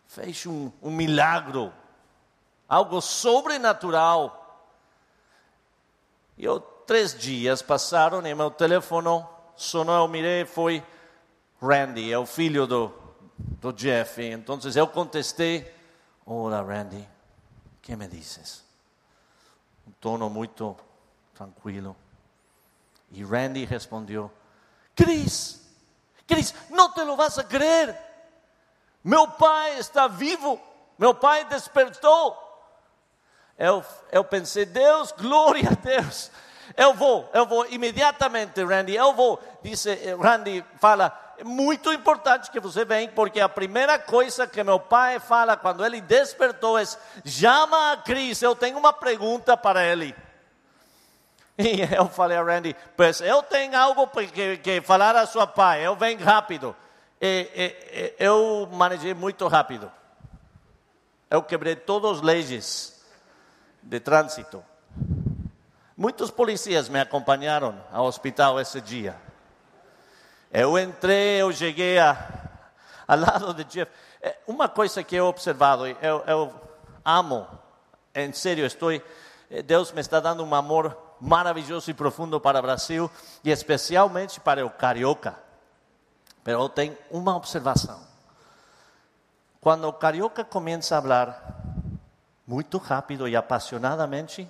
fez um, um milagre, algo sobrenatural e eu, três dias passaram e meu telefone sonou, eu mirei, foi Randy, é o filho do, do Jeff. Então eu contestei, olá Randy, que me dizes? Um tono muito tranquilo. E Randy respondeu, Cris, Cris, não te lo vas a crer. Meu pai está vivo, meu pai despertou. Eu, eu pensei, Deus, glória a Deus. Eu vou, eu vou imediatamente, Randy, eu vou. Disse, Randy fala, é muito importante que você venha, porque a primeira coisa que meu pai fala quando ele despertou é: chama a Cris, eu tenho uma pergunta para ele. E eu falei a Randy, pois eu tenho algo que, que falar a sua pai, eu venho rápido. E, e, eu manejei muito rápido. Eu quebrei todas as leis de trânsito. Muitos policiais me acompanharam ao hospital esse dia. Eu entrei, eu cheguei a, ao lado de Jeff. É, uma coisa que eu observado, eu, eu amo, em sério, estou, eh, Deus me está dando um amor maravilhoso e profundo para o Brasil e especialmente para o carioca. Mas eu tenho uma observação. Quando o carioca começa a falar muito rápido e apaixonadamente,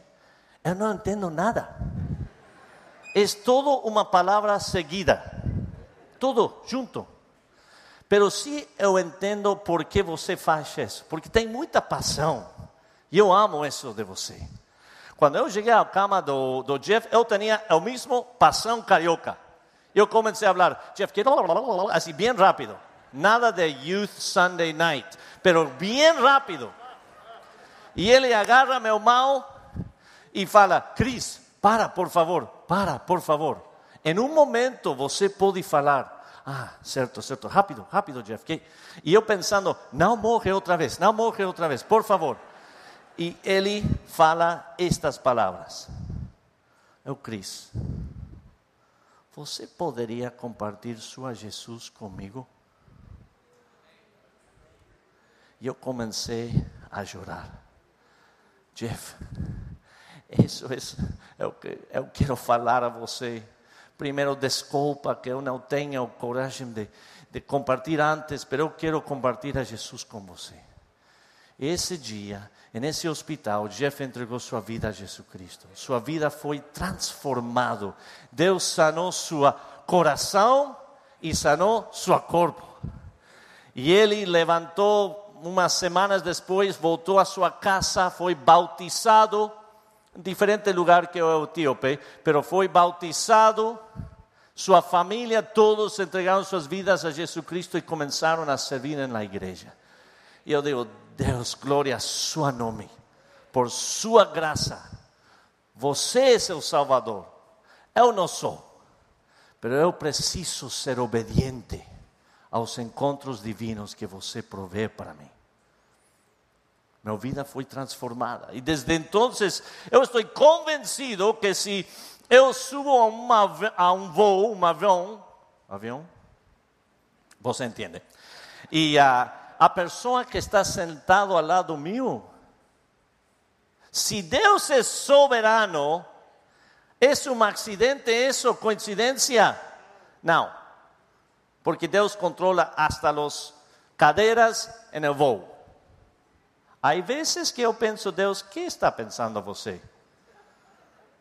eu não entendo nada. É todo uma palavra seguida, tudo junto. Pero sim eu entendo por que você faz isso, porque tem muita paixão. E eu amo isso de você. Quando eu cheguei à cama do, do Jeff, eu tinha o mesmo paixão carioca. Eu comecei a falar, Jeff, que assim, bem rápido. Nada de Youth Sunday Night, pero bem rápido. E ele agarra meu mão e fala: Cris, para, por favor, para, por favor. Em um momento você pode falar. Ah, certo, certo, rápido, rápido, Jeff. E eu pensando: não morre outra vez, não morre outra vez, por favor. E ele fala estas palavras. Eu, Cris, você poderia compartilhar sua Jesus comigo? E eu comecei a chorar. Jeff, isso é, o que eu quero falar a você. Primeiro, desculpa que eu não tenho coragem de, de compartilhar antes, mas eu quero compartilhar Jesus com você. Esse dia, nesse hospital, Jeff entregou sua vida a Jesus Cristo. Sua vida foi transformada. Deus sanou seu coração e sanou seu corpo. E ele levantou umas semanas depois, voltou à sua casa, foi bautizado diferente lugar que o etíope, pero foi bautizado. Sua família, todos entregaram suas vidas a Jesus Cristo e começaram a servir na igreja. E eu digo, Deus, glória a seu nome, por sua graça. Você é o Salvador. Eu não sou, mas eu preciso ser obediente aos encontros divinos que você provê para mim. Minha vida foi transformada. E desde então, eu estou convencido que se eu subo a, uma, a um voo, um avião, avião, você entende? E uh, a pessoa que está sentado ao lado meu, se Deus é soberano, é um acidente, é coincidência? Não, porque Deus controla hasta as cadeiras no voo. Há vezes que eu penso, Deus, o que está pensando você?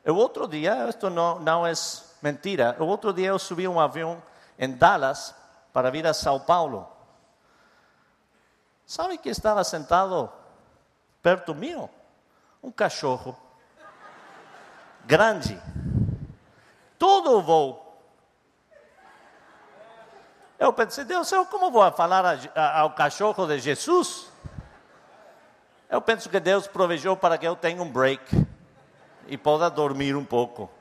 O outro dia, isto não, não é mentira, o outro dia eu subi um avião em Dallas para vir a São Paulo. ¿Sabe que estava sentado perto mío? Um cachorro grande, todo o voo. Eu pensei, Deus, eu como vou falar ao cachorro de Jesus? Eu penso que Deus provejou para que eu tenha um break e possa dormir um pouco.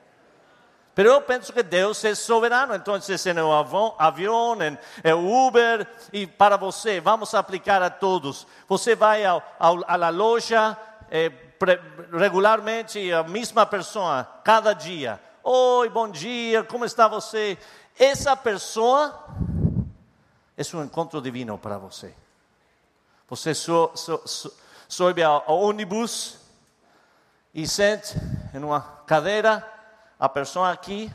Mas eu penso que Deus é soberano. Então, no avião, avião em Uber, e para você, vamos aplicar a todos. Você vai ao, ao, à loja pre, regularmente, a mesma pessoa, cada dia. Oi, bom dia, como está você? Essa pessoa é um encontro divino para você. Você so, so, so, sobe ao, ônibus e sente em uma cadeira a pessoa aqui,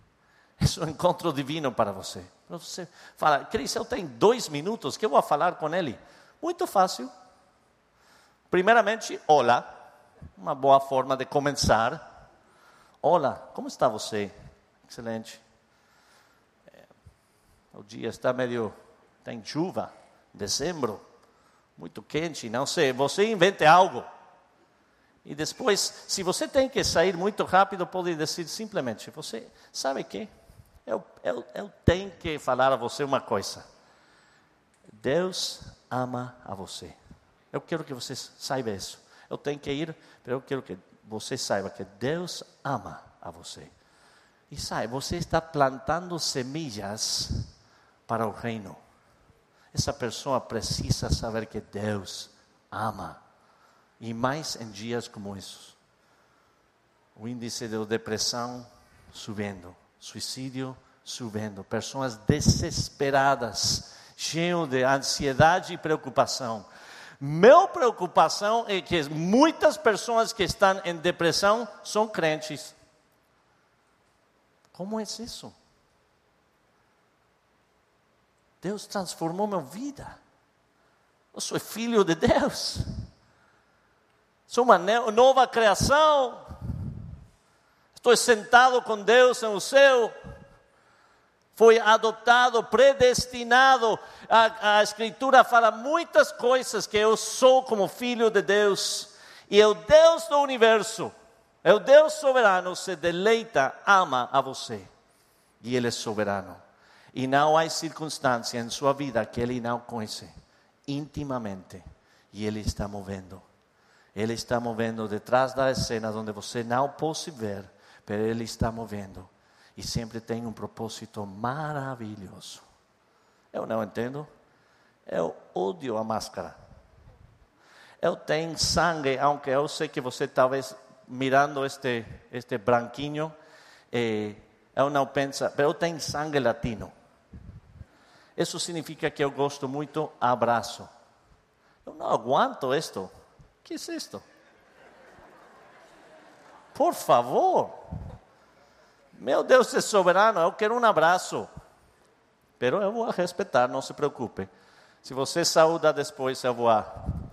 é um encontro divino para você. Você fala, Cris, eu tenho dois minutos, que eu vou falar com ele? Muito fácil. Primeiramente, olá, uma boa forma de começar. Olá, como está você? Excelente. É, o dia está meio, tem chuva, dezembro, muito quente, não sei, você invente algo. E depois, se você tem que sair muito rápido, pode dizer simplesmente: Você sabe que? Eu, eu, eu tenho que falar a você uma coisa. Deus ama a você. Eu quero que você saiba isso. Eu tenho que ir, mas eu quero que você saiba que Deus ama a você. E sabe, você está plantando semillas para o reino. Essa pessoa precisa saber que Deus ama e mais em dias como esses. O índice de depressão subindo, suicídio subindo, pessoas desesperadas, cheias de ansiedade e preocupação. Minha preocupação é que muitas pessoas que estão em depressão são crentes. Como é isso? Deus transformou minha vida. Eu sou filho de Deus. Sou uma nova criação. Estou sentado com Deus no céu. Foi adotado, predestinado. A, a Escritura fala muitas coisas que eu sou como filho de Deus. E o Deus do universo, é o Deus soberano, se deleita, ama a você. E Ele é soberano. E não há circunstância em sua vida que Ele não conhece intimamente. E Ele está movendo. Ele está movendo detrás da cena onde você não pode ver, mas Ele está movendo. E sempre tem um propósito maravilhoso. Eu não entendo. Eu odio a máscara. eu tenho sangue, aunque eu sei que você talvez mirando este, este branquinho, eh, eu não pensa, eu tenho sangue latino. Isso significa que eu gosto muito abraço. Eu não aguento isto. O que é isto? Por favor. Meu Deus é soberano, eu quero um abraço. Pero eu vou respeitar, não se preocupe. Se você saúda depois, eu vou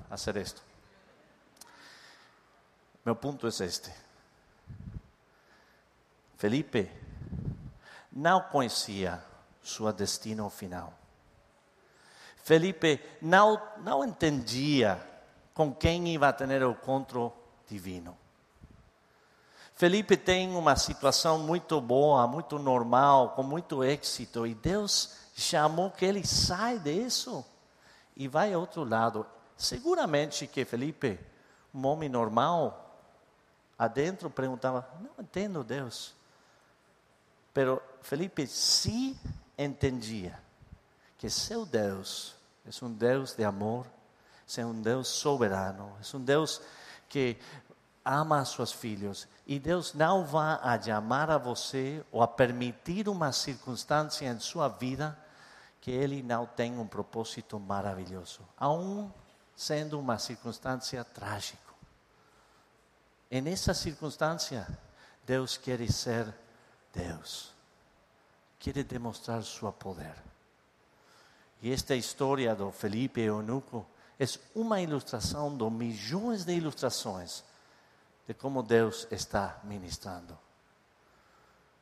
fazer isto. Meu ponto é este. Felipe não conhecia seu destino final. Felipe não, não entendia com quem ia ter o encontro divino. Felipe tem uma situação muito boa, muito normal, com muito êxito, e Deus chamou que ele sai disso e vai ao outro lado. Seguramente que Felipe, um homem normal, adentro perguntava: Não entendo Deus. Pero Felipe sim entendia que seu Deus é um Deus de amor, é um Deus soberano, é um Deus que ama seus filhos e Deus não vai a chamar a você ou a permitir uma circunstância em sua vida que Ele não tem um propósito maravilhoso, aun sendo uma circunstância trágica. E nessa circunstância, Deus quer ser Deus, quer demonstrar seu poder. E esta história do Felipe Eunuco é uma ilustração de milhões de ilustrações de como Deus está ministrando.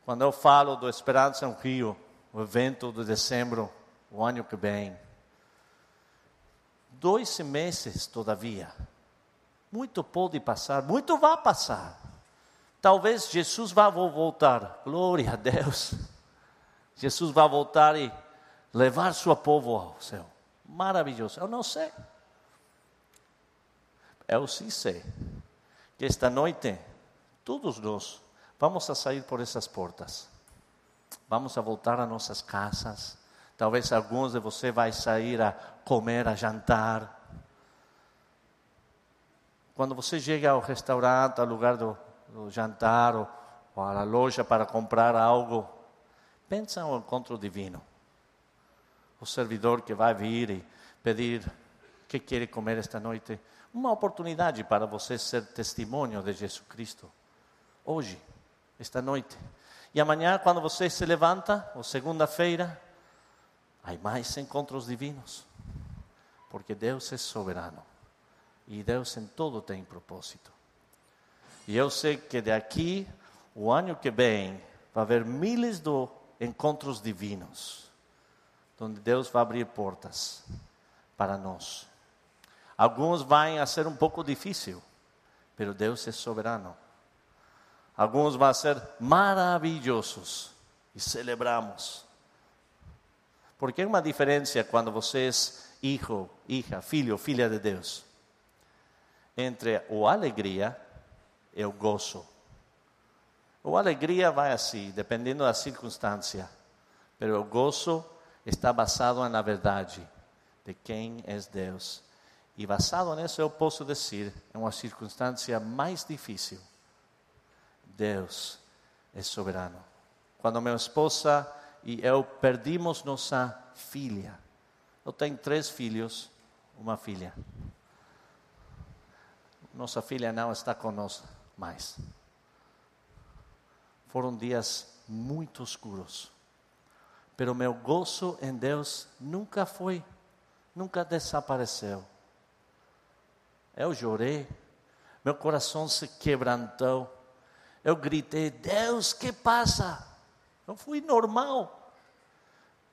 Quando eu falo do Esperança no Rio, o evento de dezembro, o ano que vem, dois meses todavia, muito pode passar, muito vai passar. Talvez Jesus vá voltar, glória a Deus. Jesus vai voltar e levar seu povo ao céu. Maravilhoso, eu não sei. Eu sim sei que esta noite todos nós vamos a sair por essas portas. Vamos a voltar a nossas casas. Talvez alguns de vocês vai sair a comer, a jantar. Quando você chega ao restaurante, ao lugar do, do jantar ou, ou à loja para comprar algo, pensa no encontro divino. O servidor que vai vir e pedir que quer comer esta noite uma oportunidade para você ser testemunho de Jesus Cristo. Hoje, esta noite. E amanhã, quando você se levanta, ou segunda-feira, há mais encontros divinos. Porque Deus é soberano. E Deus em todo tem propósito. E eu sei que daqui, o ano que vem, vai haver milhares de encontros divinos. Onde Deus vai abrir portas para nós. Alguns vão ser um pouco difícil, mas Deus é soberano. Alguns vão ser maravilhosos e celebramos. Porque é uma diferença quando você é hijo, hija, filho, filha de Deus. Entre a alegria e o gozo. A alegria vai assim, dependendo da circunstância. Mas o gozo está basado na verdade de quem é Deus e basado nisso eu posso dizer, em uma circunstância mais difícil, Deus é soberano. Quando minha esposa e eu perdimos nossa filha, eu tenho três filhos, uma filha. Nossa filha não está conosco mais. Foram dias muito escuros. Pero meu gozo em Deus nunca foi, nunca desapareceu. Eu chorei, meu coração se quebrantou. Eu gritei: Deus, que passa? Eu fui normal.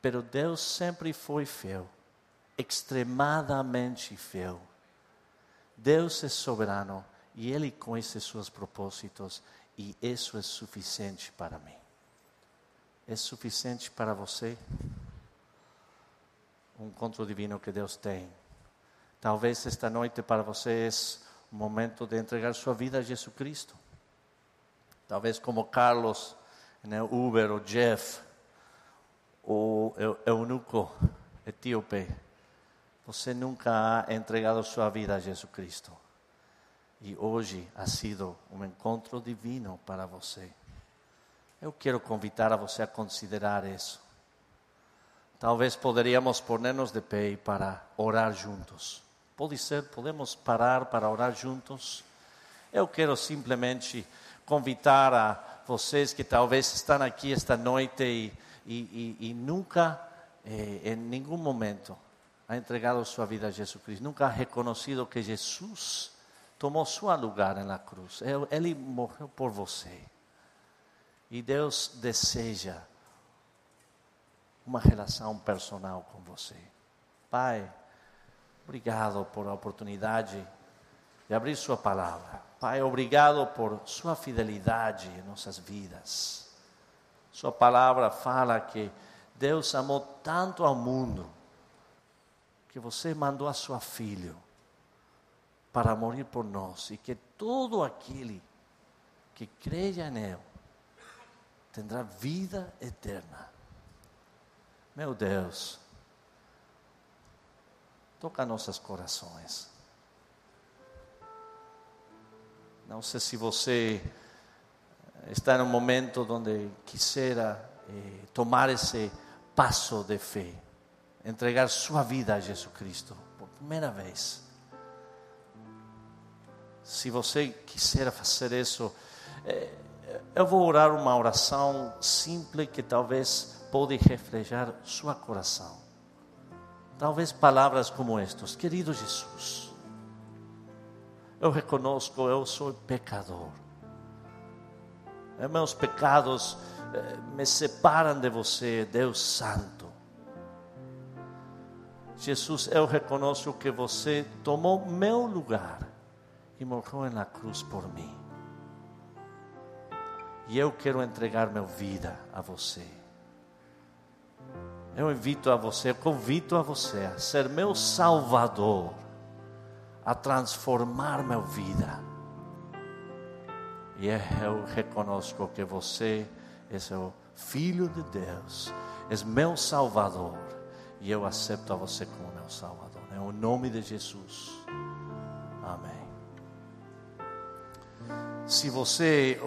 Pero Deus sempre foi fiel, extremadamente fiel. Deus é soberano e Ele conhece seus propósitos e isso é suficiente para mim. É suficiente para você? Um encontro divino que Deus tem Talvez esta noite para vocês é um momento de entregar sua vida a Jesus Cristo. Talvez como Carlos, né, Uber, ou Jeff, ou eunuco etíope. você nunca ha entregado sua vida a Jesus Cristo. E hoje ha sido um encontro divino para você. Eu quero convidar a você a considerar isso. Talvez poderíamos ponernos de pé para orar juntos. Pode ser, podemos parar para orar juntos. Eu quero simplesmente convidar a vocês que talvez estão aqui esta noite e, e, e, e nunca, eh, em nenhum momento, ha entregado sua vida a Jesus Cristo, nunca ha reconhecido que Jesus tomou seu lugar na cruz. Ele morreu por você. E Deus deseja uma relação personal com você. Pai, obrigado por a oportunidade de abrir Sua palavra. Pai, obrigado por Sua fidelidade em nossas vidas. Sua palavra fala que Deus amou tanto ao mundo que você mandou a Sua Filho para morrer por nós e que todo aquele que creia nele terá vida eterna. Meu Deus, toca nossos corações. Não sei se você está em um momento onde quisera eh, tomar esse passo de fé, entregar sua vida a Jesus Cristo por primeira vez. Se você quiser fazer isso, eh, eu vou orar uma oração simples que talvez pode reflejar seu coração. Talvez palavras como estas: Querido Jesus, eu reconozco, eu sou pecador. Meus pecados eh, me separam de você, Deus Santo. Jesus, eu reconheço que você tomou meu lugar e morreu na cruz por mim. E eu quero entregar minha vida a você. Eu invito a você, eu convido a você a ser meu salvador, a transformar minha vida. E eu reconozco que você é o Filho de Deus, é meu Salvador. E eu aceito a você como meu Salvador. Em nome de Jesus. Amém. Se você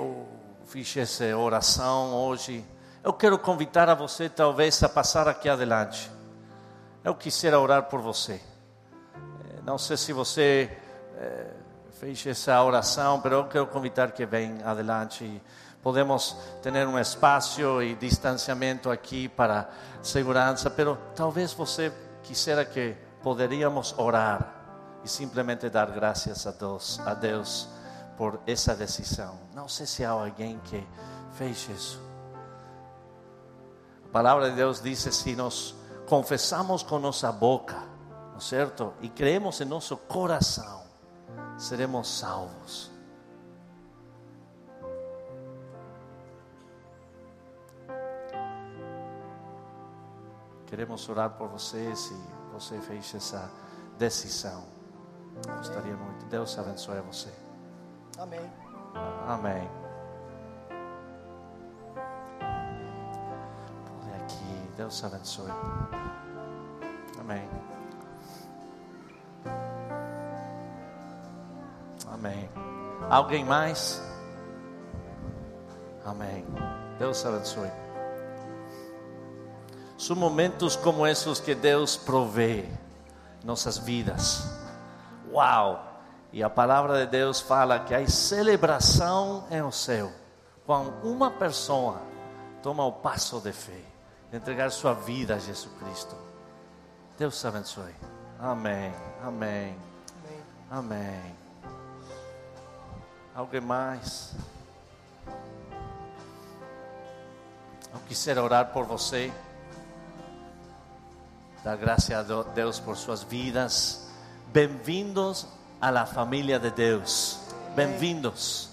fiz essa oração hoje, eu quero convidar a você talvez a passar aqui adelante. Eu quisiera orar por você. Eh, não sei se você eh, fez essa oração, mas eu quero convidar que venha adelante. Podemos ter um espaço e distanciamento aqui para segurança, mas talvez você quisera que poderíamos orar e simplesmente dar graças a Deus, a Deus por essa decisão. Não sei se há alguém que fez isso. A palavra de Deus diz: se nós confessamos com nossa boca, não é certo? E creemos em nosso coração, seremos salvos. Queremos orar por você se você fez essa decisão. Gostaria muito. Deus abençoe você. Amém. Amém. Pode aqui. Deus abençoe. Amém. Amém. Alguém mais? Amém. Deus abençoe. São momentos como esses que Deus provê nossas vidas. Uau! E a palavra de Deus fala que há celebração em o céu quando uma pessoa toma o passo de fé, de entregar sua vida a Jesus Cristo. Deus abençoe. Amém. Amém. Amém. Alguém mais? Eu quisiera orar por você. Dar graças a Deus por suas vidas. Bem-vindos a la família de Deus. Bem-vindos.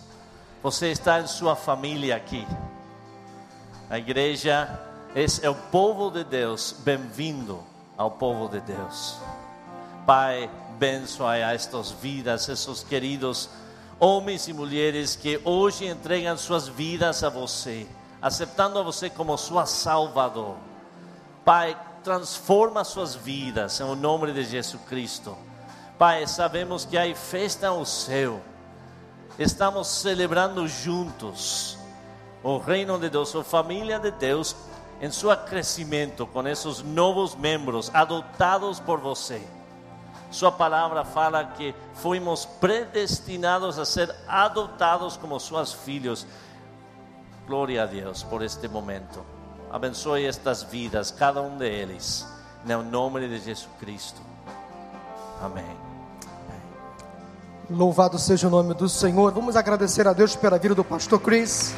Você está em sua família aqui. A igreja é o povo de Deus. Bem-vindo ao povo de Deus. Pai, abençoe a estas vidas, esses queridos homens e mulheres que hoje entregam suas vidas a você, aceitando a você como sua Salvador. Pai, transforma suas vidas em nome de Jesus Cristo. Pai, sabemos que há festa no céu. Estamos celebrando juntos o reino de Deus, a família de Deus, em seu crescimento com esses novos membros adotados por você. Sua palavra fala que fomos predestinados a ser adotados como seus filhos. Glória a Deus por este momento. Abençoe estas vidas, cada um deles, no nome de Jesus Cristo. Amém. Louvado seja o nome do Senhor. Vamos agradecer a Deus pela vida do pastor Chris.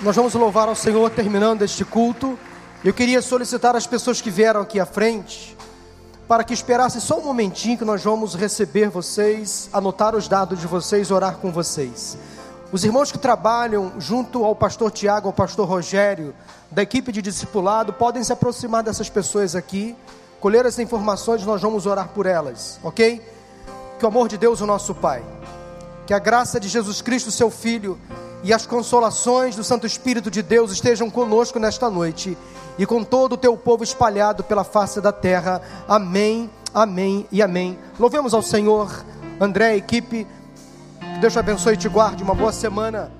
Nós vamos louvar ao Senhor terminando este culto. Eu queria solicitar às pessoas que vieram aqui à frente para que esperassem só um momentinho que nós vamos receber vocês, anotar os dados de vocês, orar com vocês. Os irmãos que trabalham junto ao pastor Tiago, ao pastor Rogério, da equipe de discipulado, podem se aproximar dessas pessoas aqui, colher as informações, nós vamos orar por elas, ok? Que o amor de Deus, o nosso Pai, que a graça de Jesus Cristo, seu Filho, e as consolações do Santo Espírito de Deus estejam conosco nesta noite e com todo o teu povo espalhado pela face da terra. Amém, amém e amém. Louvemos ao Senhor, André, equipe. Deus te abençoe e te guarde. Uma boa semana.